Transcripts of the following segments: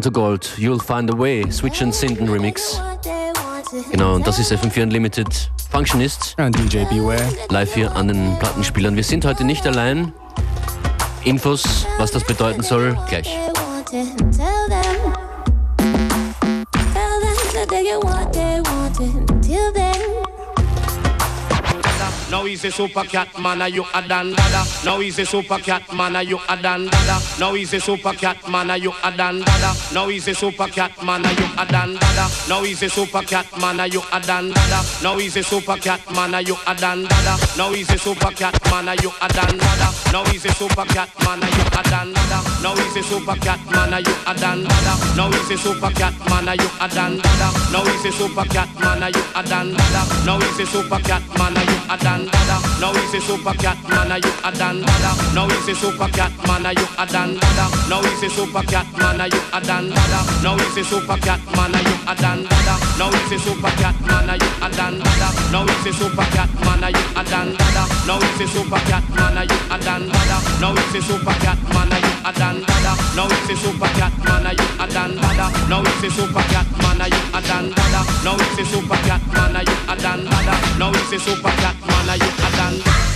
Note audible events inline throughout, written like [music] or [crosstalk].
Santo Gold, You'll Find a Way, Switch and Sinden Remix. Genau, und das ist FM4 Unlimited Functionist. Und DJ Beware. Live hier an den Plattenspielern. Wir sind heute nicht allein. Infos, was das bedeuten soll, gleich. Now he's a super cat man, are you a dan dada. Now he's a super cat man, are you a dan dada. Now he's a super cat man, are you a dan dada. Now he's a super cat man, are you a dan dada. Now he's a super cat man, are you a dan dada. Now he's a super cat man, are you a dan dada. Now he's a super cat man, are you a dan dada. Now he's a super cat man, are you a dan dada. Now he's a super cat man, you a dan dada. Now he's a super cat man, you a dan dada. Now he's a super cat man, you a dan. Now he's a super cat man, you a dan dan dada. Now he's a super cat man, I you a dan dada. Now he's a super cat man, are you a dan dada. Now he's a super cat man, are you a dan dada. Now he's a super cat man, are you a dan dada. Now he's a super cat man, I you a dan dada. Now he's a super cat man, are you a dan dada. Now he's a super cat man, are you a dan dada. Now he's a super cat man, are you a dan dada. Now he's a super cat man, are you a dan dada. Now he's a super cat man, I you a dan dada. Now he's a super cat man, are you a dan dada. Now he's a super cat man you a done.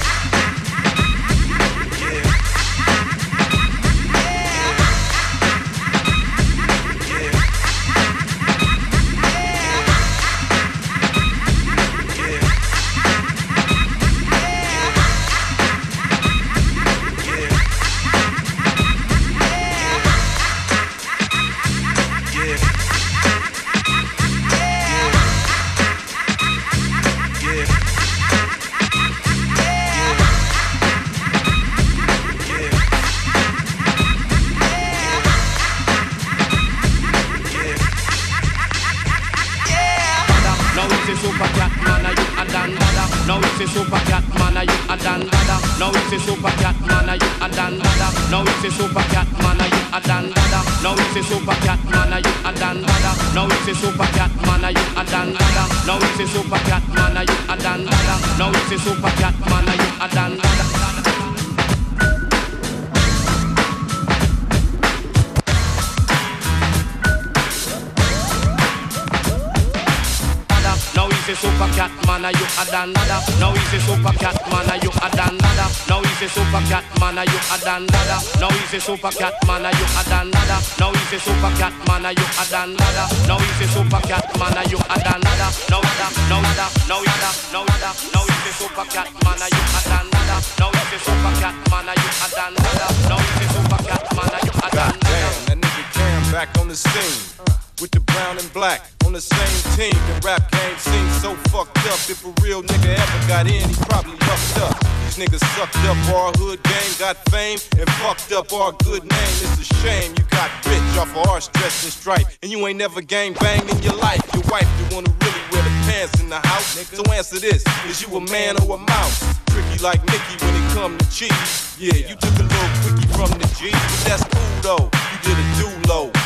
Super cat man, are you a dan dada. Now he's a super cat man, are you a dan dada. Now he's a super cat man, are you a dan dada. Now he's a super cat man, are you a dan dada. Now he's a super cat man, are you a dan dada. Now he's a super cat man, are you a dan dada. Now da, now da, now da, now da. Now he's a super cat man, are you a dan dada. Now he's a super cat man, are you a dan dada. Now he's a super cat man, are you a dan dada. Damn, that nigga Cam back on the scene with the brown and black on the same team. The rap game seems so fucked up. If a real nigga ever got in, he probably fucked up. These niggas sucked up our hood game, got fame, and fucked up our good name. It's a shame you got rich off of our stress and and you ain't never gang banged in your life. Your wife, you wanna really wear the pants in the house. So answer this: Is you a man or a mouse? Tricky like Mickey when it come to cheese. Yeah, you took a little quickie from the G, but that's cool though. You did a low.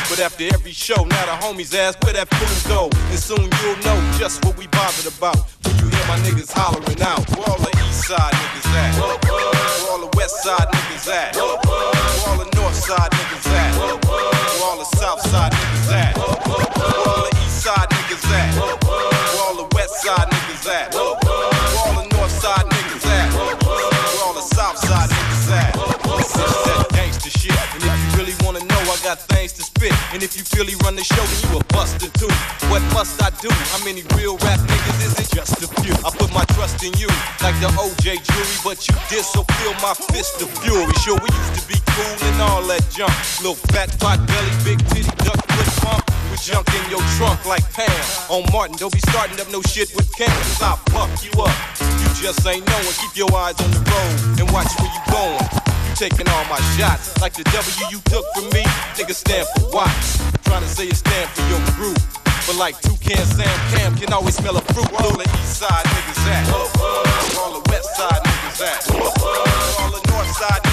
But after every show, now the homies ask where that food go. And soon you'll know just what we bothered about. When you hear my niggas hollering out. Where all the east side niggas at? Where all the west side niggas at? Where all the north side niggas at? Where all the south side niggas at? Got things to spit. And if you feel he run the show, then you a buster too. What must I do? How many real rap niggas is it? Just a few. I put my trust in you, like the OJ jury, but you did so feel my fist of fury. Sure, we used to be cool and all that junk. Little fat pot belly, big titty, duck foot pump. Junk in your trunk like Pam. On Martin, don't be starting up no shit with Cam, I'll fuck you up. You just ain't knowing. Keep your eyes on the road and watch where you're going. You taking all my shots like the W you took from me. Nigga stand for what? Trying to say it stand for your group. But like Toucan Sam Cam can always smell a fruit. Where all the east side niggas at? Where all the west side niggas at? Where all the north side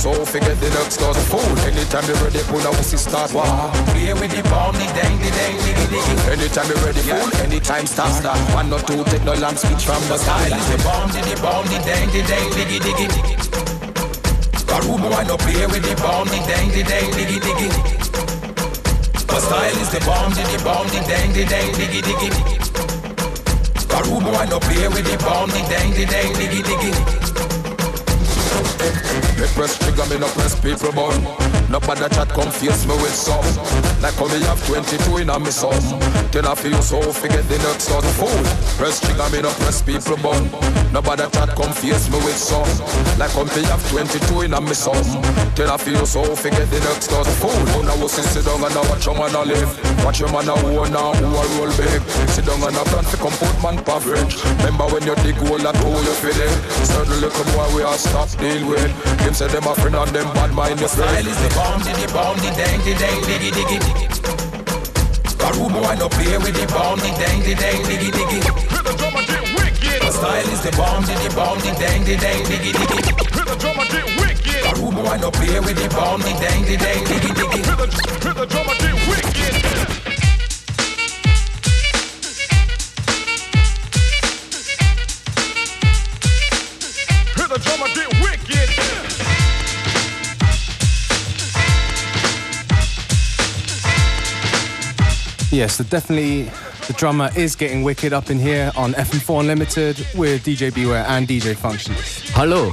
so forget the next one. Fool. Anytime you ready, pull out pussy start war. Play with the bomb, the dang, the dang, diggy, diggy. Anytime you ready, fool. Anytime start start. One or two, take no long speech from the Style style. the bomb, the bomb, the dang, the dang, diggy, diggy. Karubo, I no play with the bomb, the dang, the dang, diggy, diggy. My style is the bomb, the bomb, the dang, the dang, diggy, diggy. Karubo, I no play with the bomb, the dang, the dang, diggy, diggy. Me press trigger, me no press people bun. Nobody chat come face me with some. Like how me have 22 in a me son. Then I feel so forget the next one. Fool. Press trigger, me no press people bun. Nobody chat come face me with some. Like how me have 22 in a me son. Then I feel so forget the next one. Fool. Who now sit sit down and I watch your man a live. Watch your man a own now who a roll big. Sit down and a plan to come put man average. Remember when you dig hole that hole you feel it. Certain little boy we are stop deal with. Them say them a friend and them bad mind is the bomb, the bomb, the dang, the dang, diggy, diggy. Karubo, I no play with the bomb, the dang, the dang, diggy, diggy. The drummer get wicked. My style is the bomb, the bomb, the dang, the dang, diggy, diggy. Hear the drummer get wicked. Karubo, I no play with the bomb, the dang, the dang, diggy, diggy. Hear the, hear the drummer get wicked. Yes, so definitely the drummer is getting wicked up in here on FM4 Unlimited with DJ Beware and DJ Function. Hello,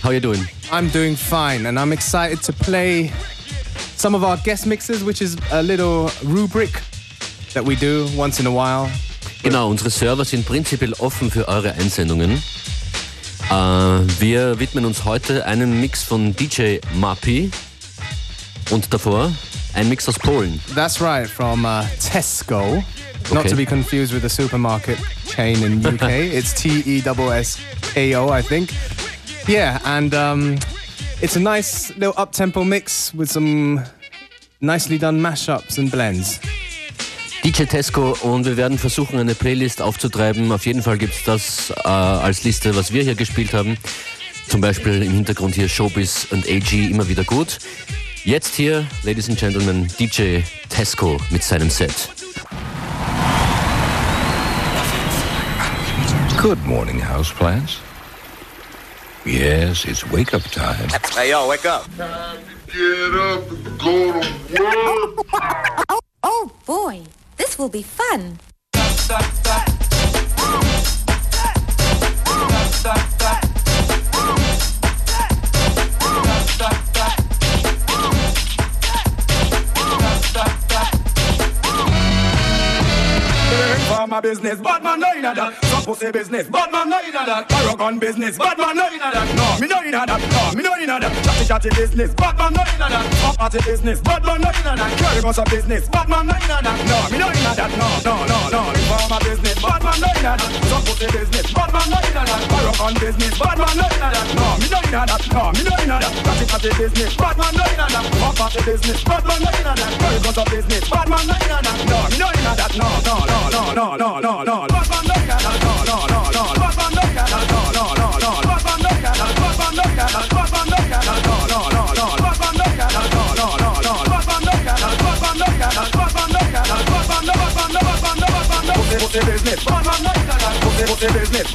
how you doing? I'm doing fine and I'm excited to play some of our guest mixes, which is a little rubric that we do once in a while. Genau, unsere Server sind prinzipiell offen für eure Einsendungen. Äh, wir widmen uns heute einem Mix von DJ Mappy und davor ein Mix aus Polen. That's right, from uh, Tesco. Not Okay. to be confused with the supermarket chain in UK. [laughs] it's T E S S K O, I think. Yeah, and um, it's a nice little up tempo mix with some nicely done mashups and blends. DJ Tesco und wir werden versuchen, eine Playlist aufzutreiben. Auf jeden Fall gibt's das äh, als Liste, was wir hier gespielt haben. Zum Beispiel im Hintergrund hier Showbiz und AG immer wieder gut. Jetzt hier, Ladies and Gentlemen, DJ Tessko mit seinem Set. Good morning, houseplants. Yes, it's wake up time. Hey, yo, wake up. Get up and go to war. Oh boy, this will be fun. For my business, bad man no inna that. Some pussy business, bad man no inna that. Paragon business, bad man no inna that. No, me no inna that. No, me no inna that. Chatty chatty business, bad man no inna that. Pop party business, bad man no inna that. Carry of business, bad man no inna that. No, me no inna that. No, no, no, no. For my business, bad man no inna that. Some pussy business, bad man no inna that. Paragon business, bad man no inna that. No, me no inna that. No, me no inna that. Chatty chatty business, bad man no inna that. Pop party business, bad man no inna that. Carry bus of business, bad man no inna that. No, me no inna that. No, no, no, no, no, no, no, no. Bad man no inna that. No, no, no, no. Man no. Pussy, pussy business.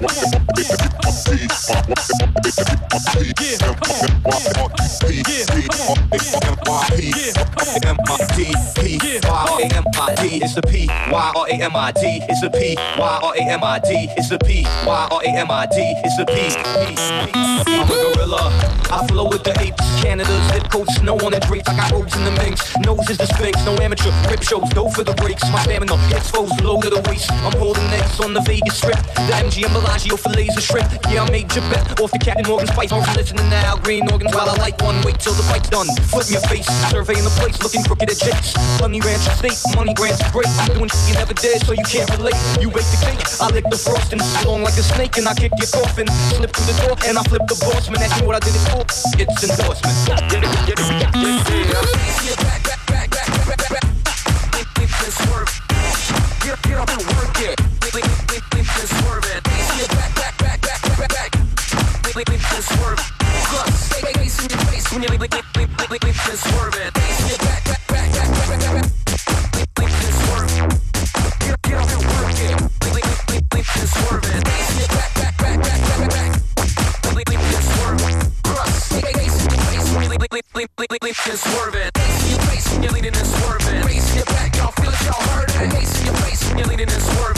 It's Y R A M I D. It's the P Y R A M I D. It's the P Y R A M I D. It's the P. I'm a gorilla. I flow with the apes. Canada's zip code, snow on the drapes. I got robes in the minx. Nose is the sphinx. No amateur rip shows. Go for the breaks. My stamina exposed low to the waist. I'm holding necks on the Vegas strip. The MGM Bellagio for laser shrimp. Yeah, I made your bet off the Captain Morgan Spice. I'm listening now. Green organs while I light one. Wait till the fight's done. Flip your face. Surveying the place. Looking crooked at jakes. Money ranch state. Money grants great. I'm doing you never did, so you can't relate. You bake the cake. I lick the frosting. Long like a snake, and I kick your coffin. Slip through the door, and I flip the boss. Man, that's what I did it for. It's endorsement. Get up and work it. Swerve it. Back, back, back, back, back, back. Swerve. Plus, face in your face when you swerve it. Back, it. Face in your face when you're leaning and swerving. Face in your back, y'all feel it, y'all heard it. In your face when you're leaning and swerving.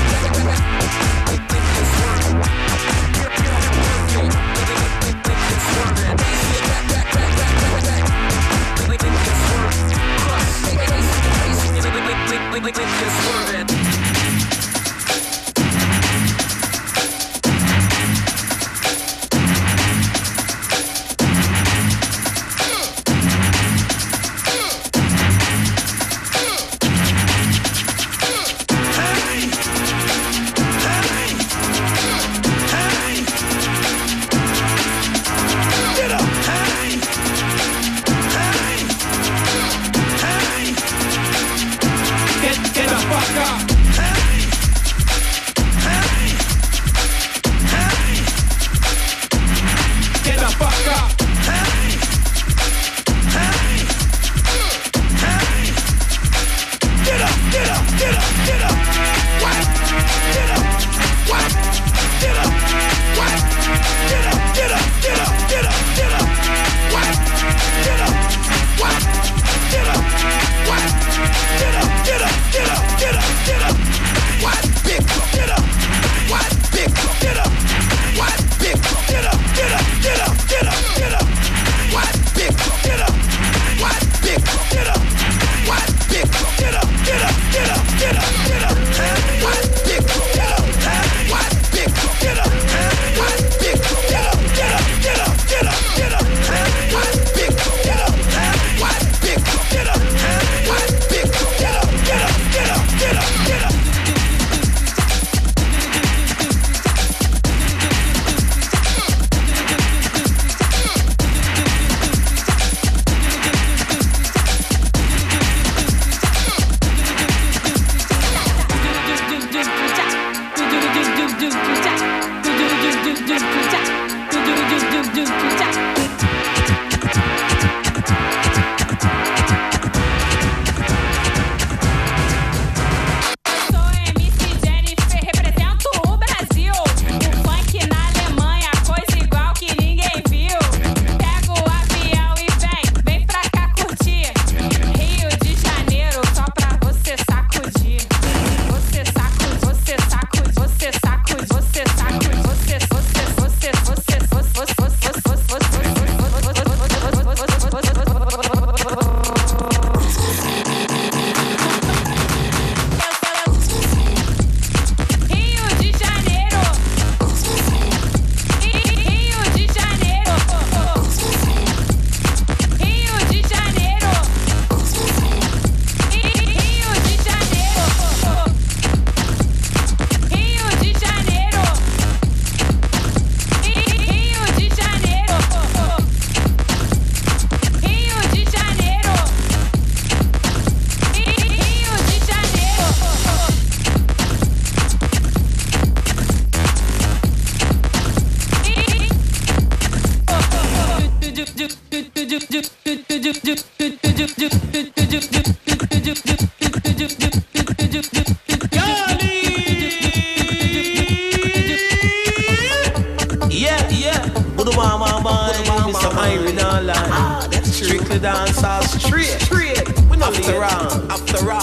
Yeah, yeah. Budu bam bam bam. Mr. Iron all line. Ah, that's true. Strictly dance all straight. Straight. We know after all. After all.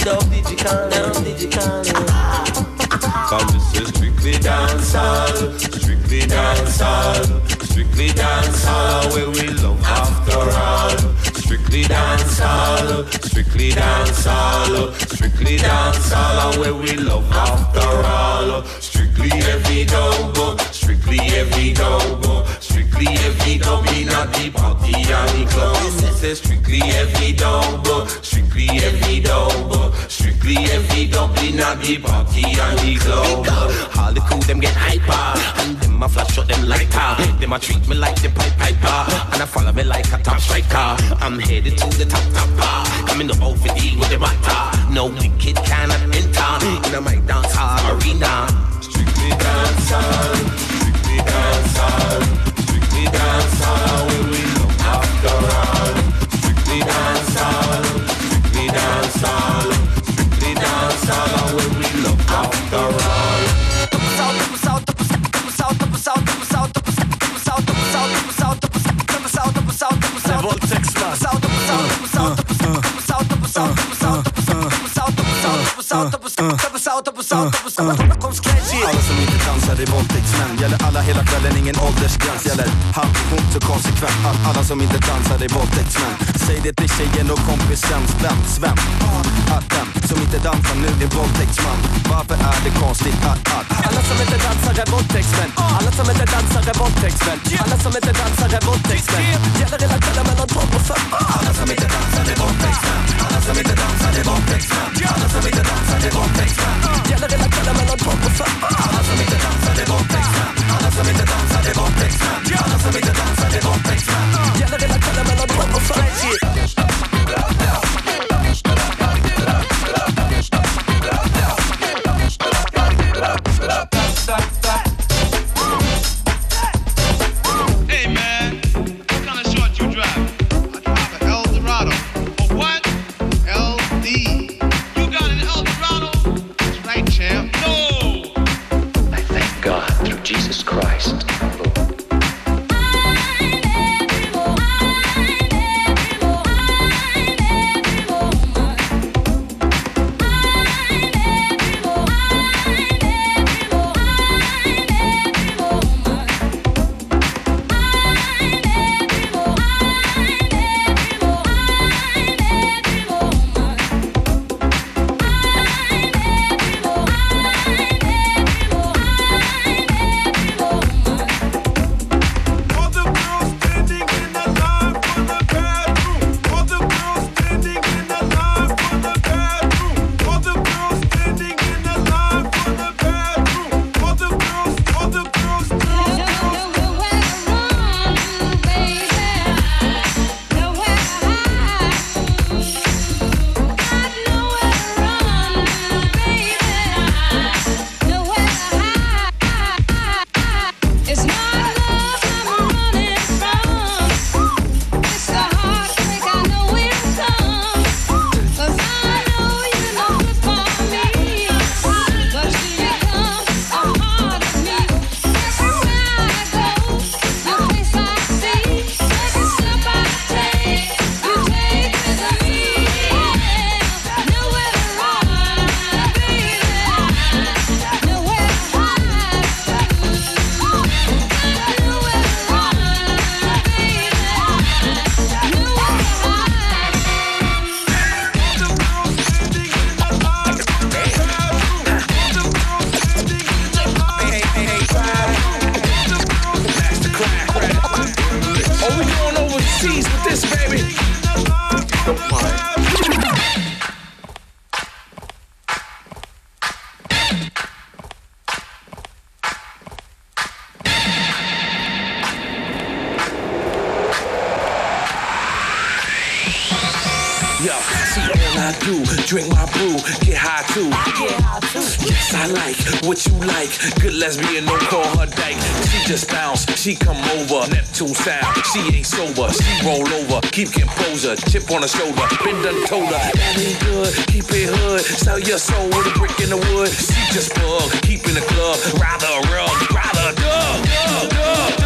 Dub digital. Dub digital. Come this is strictly dancehall, strictly dancehall, strictly dancehall, where we love after all. Strictly dancehall, strictly dancehall, strictly dancehall, where we love after all. Strictly every dub, strictly every dub, strictly every dub in the party and the club. Is strictly every dub, strictly every dub, strictly every dub in the party and the club. All the crew them get hyper And them a flash out them lighter Them a treat me like the pipe piper And I follow me like a top striker I'm headed to the top top bar. Coming to both with the matter No wicked cannot enter In a my dance hall arena. Strictly dancehall, strictly dancehall, strictly dancehall, Alla som inte dansar är våldtäktsmän. Gäller alla hela kvällen, ingen åldersgräns. Gäller halvt så konsekvent. Alla som inte dansar är våldtäktsmän. Säg det till tjejen och kompisen. Sven, Sven Att den som inte dansar nu är våldtäktsman. Varför är det konstigt? Att, att Alla som inte dansar är våldtäktsmän uh. Alla som inte dansar är våldtäktsmän Alla som inte dansar är våldtäktsmän Gäller hela kvällen mellan 12 och 5 Alla som inte dansar är våldtäktsmän Alla som inte dansar är våldtäktsmän Alla som inte dansar är våldtäktsmän Gäller hela kvällen mellan 12 och 5 Alla som inte dansar är våldtäktsmän Alla som inte dansar är våldtäktsmän Alla som inte dansar är våldtäktsmän Gäller hela kvällen mellan 12 och 5 Neptune sound, she ain't sober. She roll over, keep composure. Chip on her shoulder, been done told her. That ain't good, keep it hood. Sell your soul with a brick in the wood. She just bug, keep in the club. Rather rug, rather dug, dug, dug,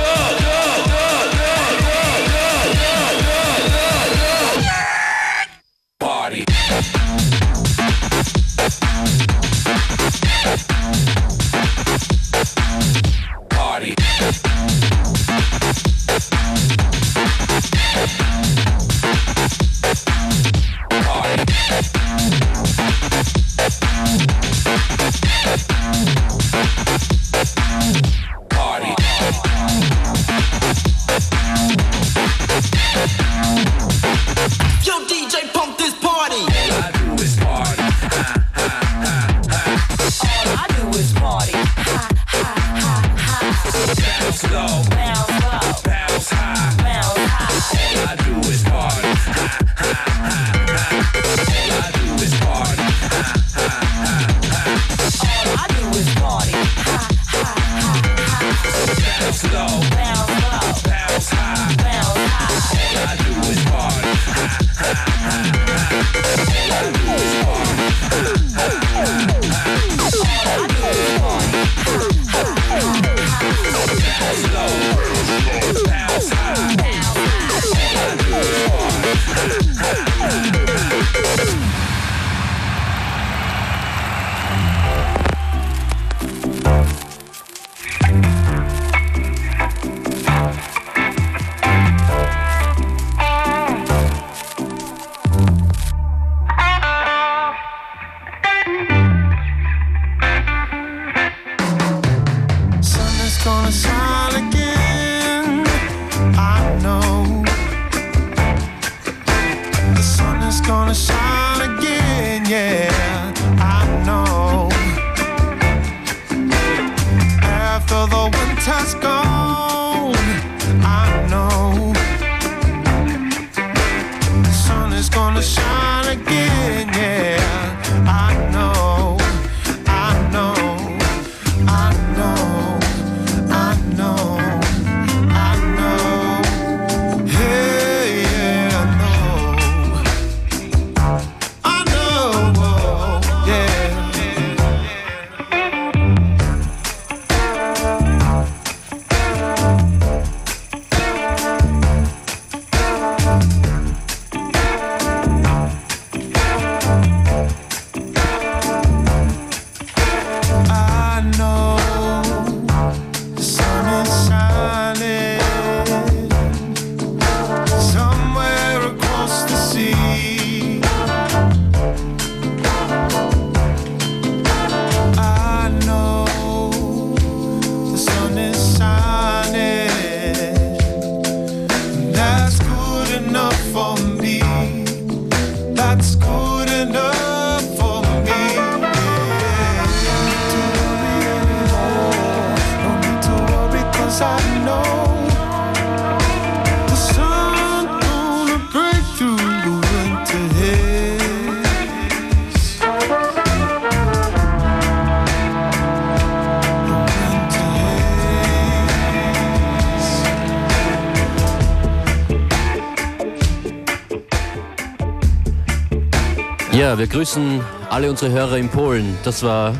Ja, wir grüßen alle unsere Hörer in Polen. Das war,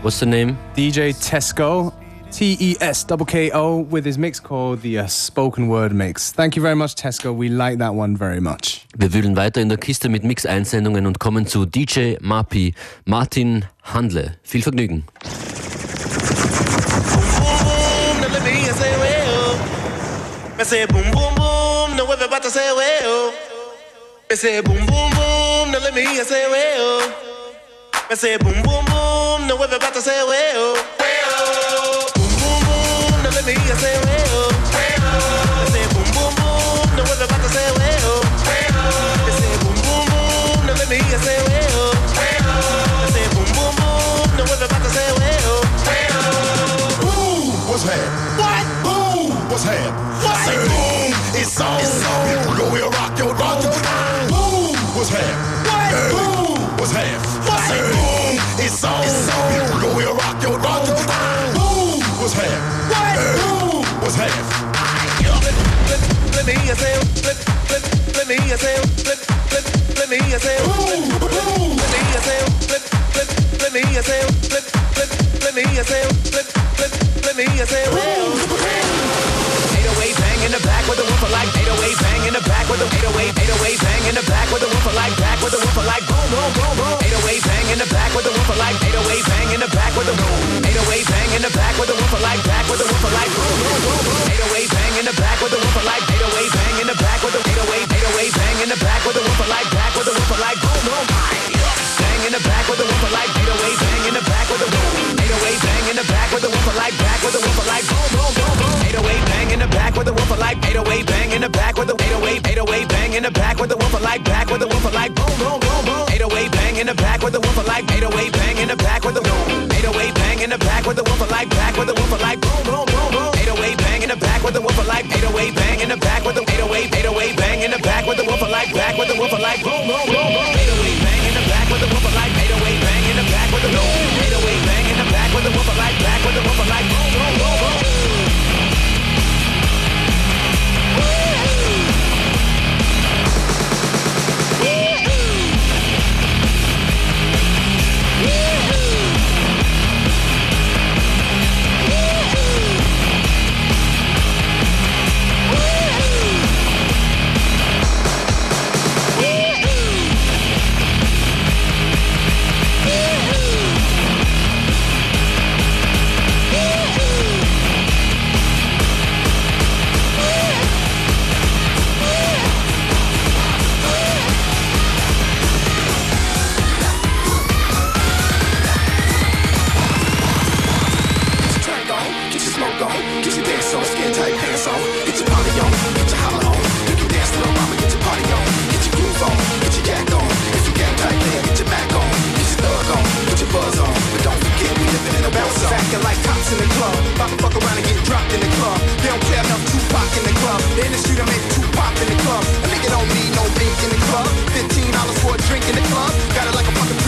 what's the name? DJ Tesco, T E S K K O, with his mix called the uh, Spoken Word Mix. Thank you very much, Tesco. We like that one very much. Wir wühlen weiter in der Kiste mit Mix-Einsendungen und kommen zu DJ Mapi, Martin Handle. Viel Vergnügen. me say boom boom boom, now everybody say well. I say boom boom boom, now let me hear you say well. I say boom boom boom, now everybody say well. Well. Boom boom boom, now let me hear you say well. Well. I say boom boom boom, now everybody say well. Well. I say boom boom boom, now let me hear you say well. Well. I say boom boom boom, now everybody say well. Well. Boom, what's happening? What? Boom, what's happening? What? I say boom, it's on. It's on. Go here, rock your rock your was half. What? Early boom. was half. What? I said boom. It's on. It's on. People go here, rock your boat. Boom. was half. What? Boom. was half. Let, let, let me hear a sound. Let, let, let me hear a sound. Let, let, let me hear a sound. Boom. Boom. Let me hear a sound. Let, let, let me hear a sound. Let, let, let me hear a sound. Let, let, let me hear a sound. Boom. Boom bang in the back with a woofer like 808 bang in the back with a 808 808 bang in the back with a woofer like back with a woofer like boom boom boom boom 808 bang in the back with a woofer like 808 bang in the back with a boom 808 bang in the back with a woofer like back with a woofer like boom boom boom boom 808 bang in the back with a woofer like 808 bang in the back with a 808 808 bang in the back with a woofer like back with a woofer like boom boom bang in the back with a woofer like 808 bang in the back with a boom 808 bang in the back with a woofer like back with 808 bang in the back with a 808 808 bang in the back with a woofer like back with a woofer like boom boom boom boom 808 bang in the back with a woofer like 808 bang in the back with a boom 808 bang in the back with a woofer like back with a woofer like boom boom boom boom 808 bang in the back with a woofer like 808 bang in the back with a 808 808 bang in the back with a woofer like back with a woofer like boom boom club. The industry done made Tupac in the club. A nigga don't need no mink in the club. Fifteen dollars for a drink in the club. Got it like a fucking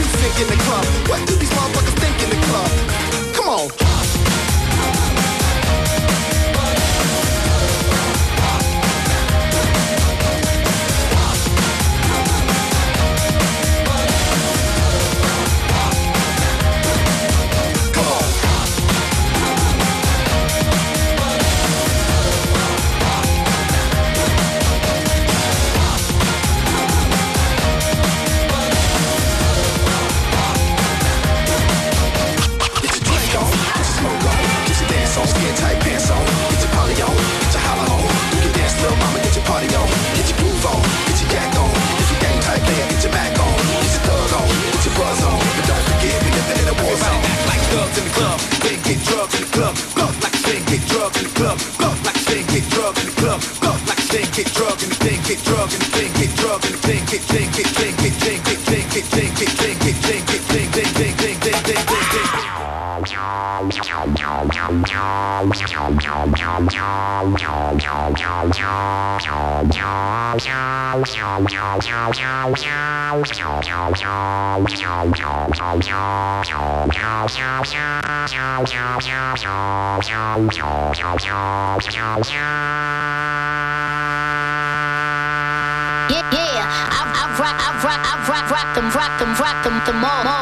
rock 'em, come on.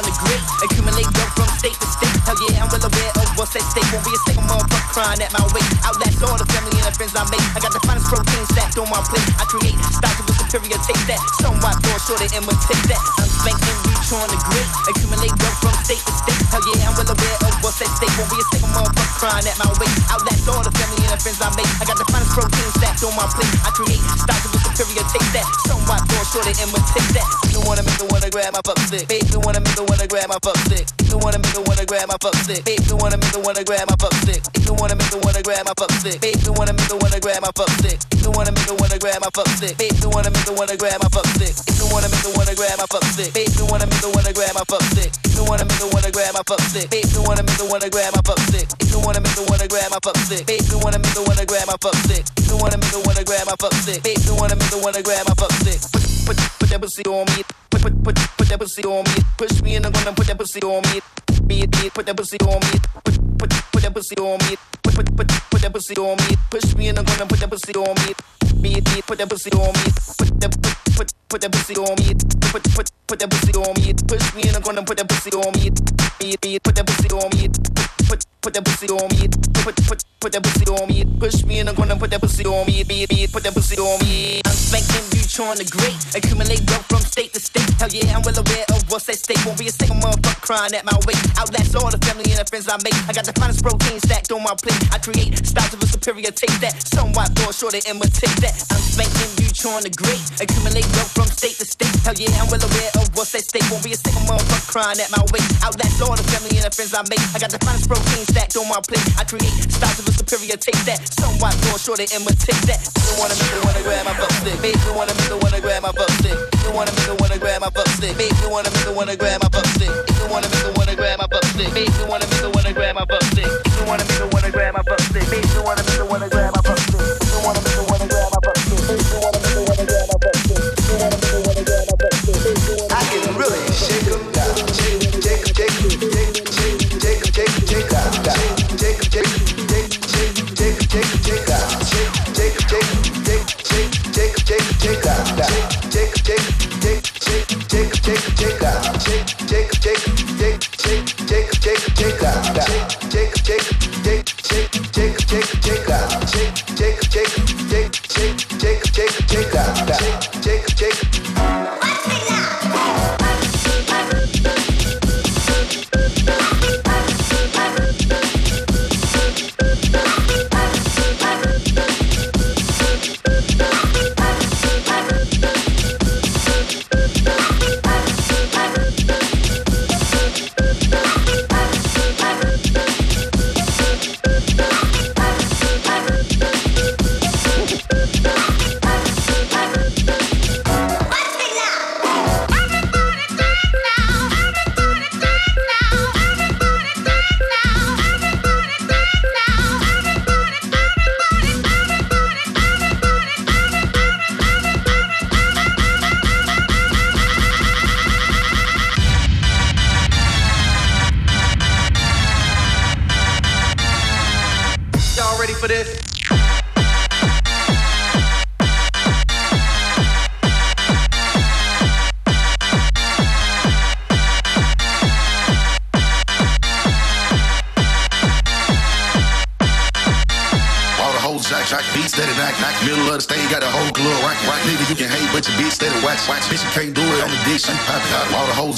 On the grid. Accumulate wealth from state to state. Hell yeah, I'm well aware of what's at stake. Won't be a single motherfucker crying at my weight. Outlast all the family and the friends I make. I got the finest protein stacked on my plate. I create styles of a superior taste that. Somewhat more short to imitate that. I'm spanking, reach on the grid. Accumulate wealth from state to state. Hell yeah, I'm well aware of what's at stake. Won't be a single motherfucker crying at my weight. Outlast all the family and the friends I make. I got the finest protein stacked on my plate. I create styles a superior taste that. Somewhat more short to imitate that. You wanna make the wanna grab my fuck stick. Babe, you wanna make the wanna grab my fuck stick. You wanna make the wanna grab my fuck stick. Babe, you wanna make the wanna grab my fuck stick. You wanna make the wanna grab my fuck stick. Babe, you wanna make the wanna grab my fuck stick. You wanna make the wanna grab my fuck stick. Babe, you wanna make the wanna grab my fuck stick. You wanna make the wanna grab my fuck stick. Babe, you wanna make the wanna grab my fuck stick. You wanna make the wanna grab my fuck stick. Babe, you wanna make the wanna grab my fuck stick. Wanna make the wanna grab my fuck stick. Babe, you wanna make the wanna grab my fuck stick. You wanna make the wanna grab my fuck stick. Babe, you wanna make the wanna grab my fuck stick. Put, put, put that pussy on me. Put, put, put, put that pussy on me. Push me in the corner, put that pussy on me. Me, me, put that pussy on me. Put, put, put that pussy on me. Put, put, put, put that pussy on me. Push me in the corner, put that pussy on me. Me, me, put that pussy on me. Put that, put, put, put that pussy on me. Put, put, put that pussy on me. Push me in the corner, put that pussy on me. Me, me, put that pussy on me. Put, put that pussy on me. Put, put, put that pussy on me. Push me in the corner, put that pussy on me. Me, me, put that pussy on me. I'm spanking, reach on the great. Accumulate wealth from state to state. Hell yeah, I'm well aware of what's at stake. Won't be a single motherfucker crying at my weight. Outlast all the family and the friends I make. I got the finest protein stacked on my plate. I create styles of a superior taste that somewhat more short to imitate that. I'm spanking, reach on the great. Accumulate wealth from state to state. Hell yeah, I'm well aware of what's at stake. Won't be a single motherfucker crying at my weight. Outlast all the family and the friends I make. I got the finest protein stacked on my plate. I create styles of a superior taste that somewhat more short to imitate that. You wanna make the wanna grab my fuck stick, babe. You wanna make the wanna grab my fuck stick. You wanna make the wanna grab my fuck stick, babe. You wanna make the wanna grab my fuck stick. You wanna make the wanna grab my fuck stick. You wanna make the wanna grab my fuck stick. You wanna make the wanna grab my fuck stick. You wanna make the wanna grab my fuck stick. You make. You wanna make the wanna grab my fuck stick. You wanna make the wanna grab I can really shake 'em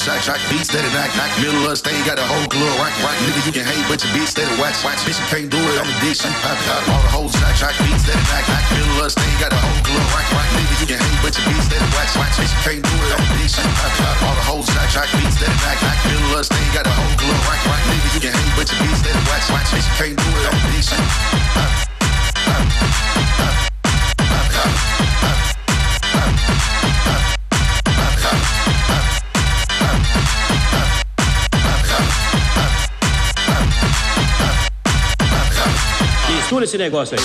Jack, jack, beat steady, back, back, middle of the stage, got a whole club, rock, rock, nigga, you can hate, but your bitch steady, wax, wax, bitch, you can't do it on the dick, she pop out. All the hoes jack, jack, beat steady, back, back, middle of the stage, got a whole club, rock, rock, nigga, you can hate, but your bitch steady, wax, wax, bitch, you can't do it on the dick, she pop out. All the hoes jack, jack, beat steady, back, back, middle of the stage, got a whole club, rock, rock, nigga, you can hate, but your bitch steady, wax, wax, bitch, you can't do it on the dick, she pop it out. Mistura esse negócio aí.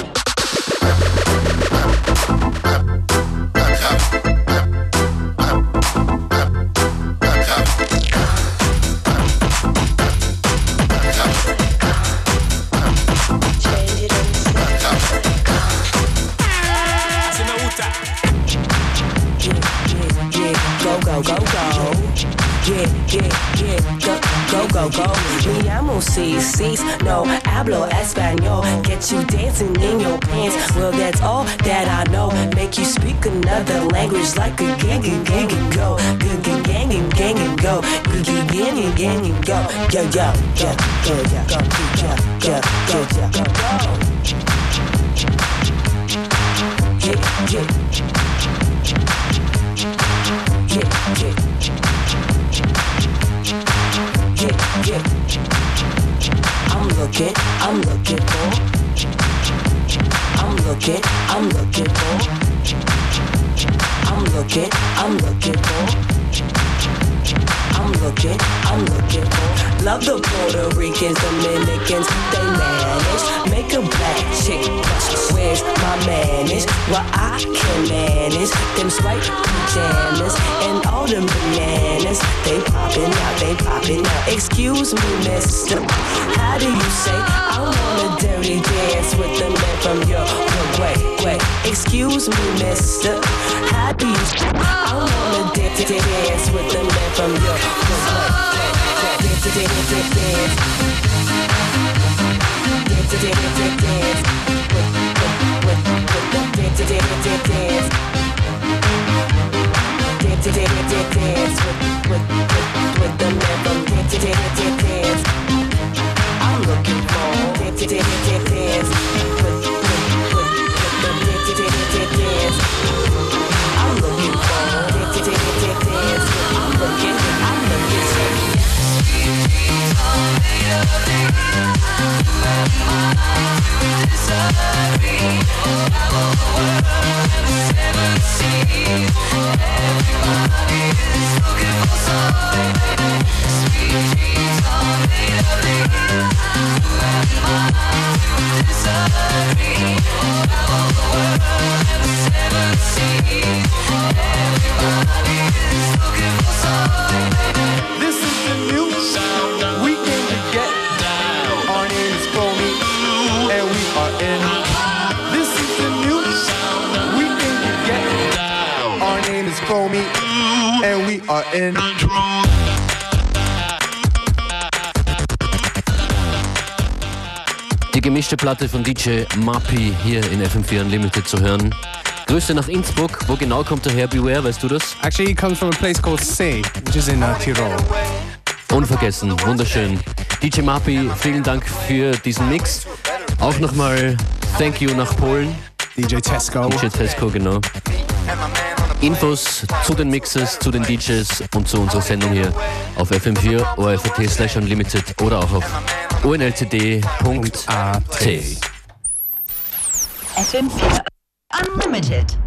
go go go. Yeah, yeah, yeah, go, go, go, go. Me llamo CC's, no hablo español. Get you dancing in your pants. Well, that's all that I know. Make you speak another language like a gang and gang and go. Gang gang and gang and go. Gang gang and gang and go. Yo, yo, yo, yo, yo, go, yo, yo, yo, yo, go, go. Yeah. Yeah, yeah. Yeah, looking, I'm looking for. I'm looking, I'm looking for. I'm looking, I'm looking for. I'm looking, I'm looking for. Love the Puerto Ricans, Dominicans, they manage. Make a black chick blush. Where's my manage? Well, I can manage. Them striped pajamas and all them bananas. They popping out, they popping out. Excuse me, mister. How do you say I want a dirty dance with the man from your wait, wait. Excuse me, mister. How do you say I want a dance, dance with the man from your I'm looking for This is the new sound are in. Die gemischte Platte von DJ Mappy hier in FM4 Unlimited zu hören. Grüße nach Innsbruck. Wo genau kommt der her? Beware, weißt du das? Actually, he comes from a place called See, which is in uh, Tirol. Unvergessen, wunderschön. DJ Mappy, vielen Dank für diesen Mix. Auch nochmal Thank you nach Polen. DJ Tesco. DJ Tesco, genau. Infos zu den Mixes, zu den DJs und zu unserer Sendung hier auf FM4 ORFT slash unlimited oder auch auf unltd.at. FM4 Unlimited.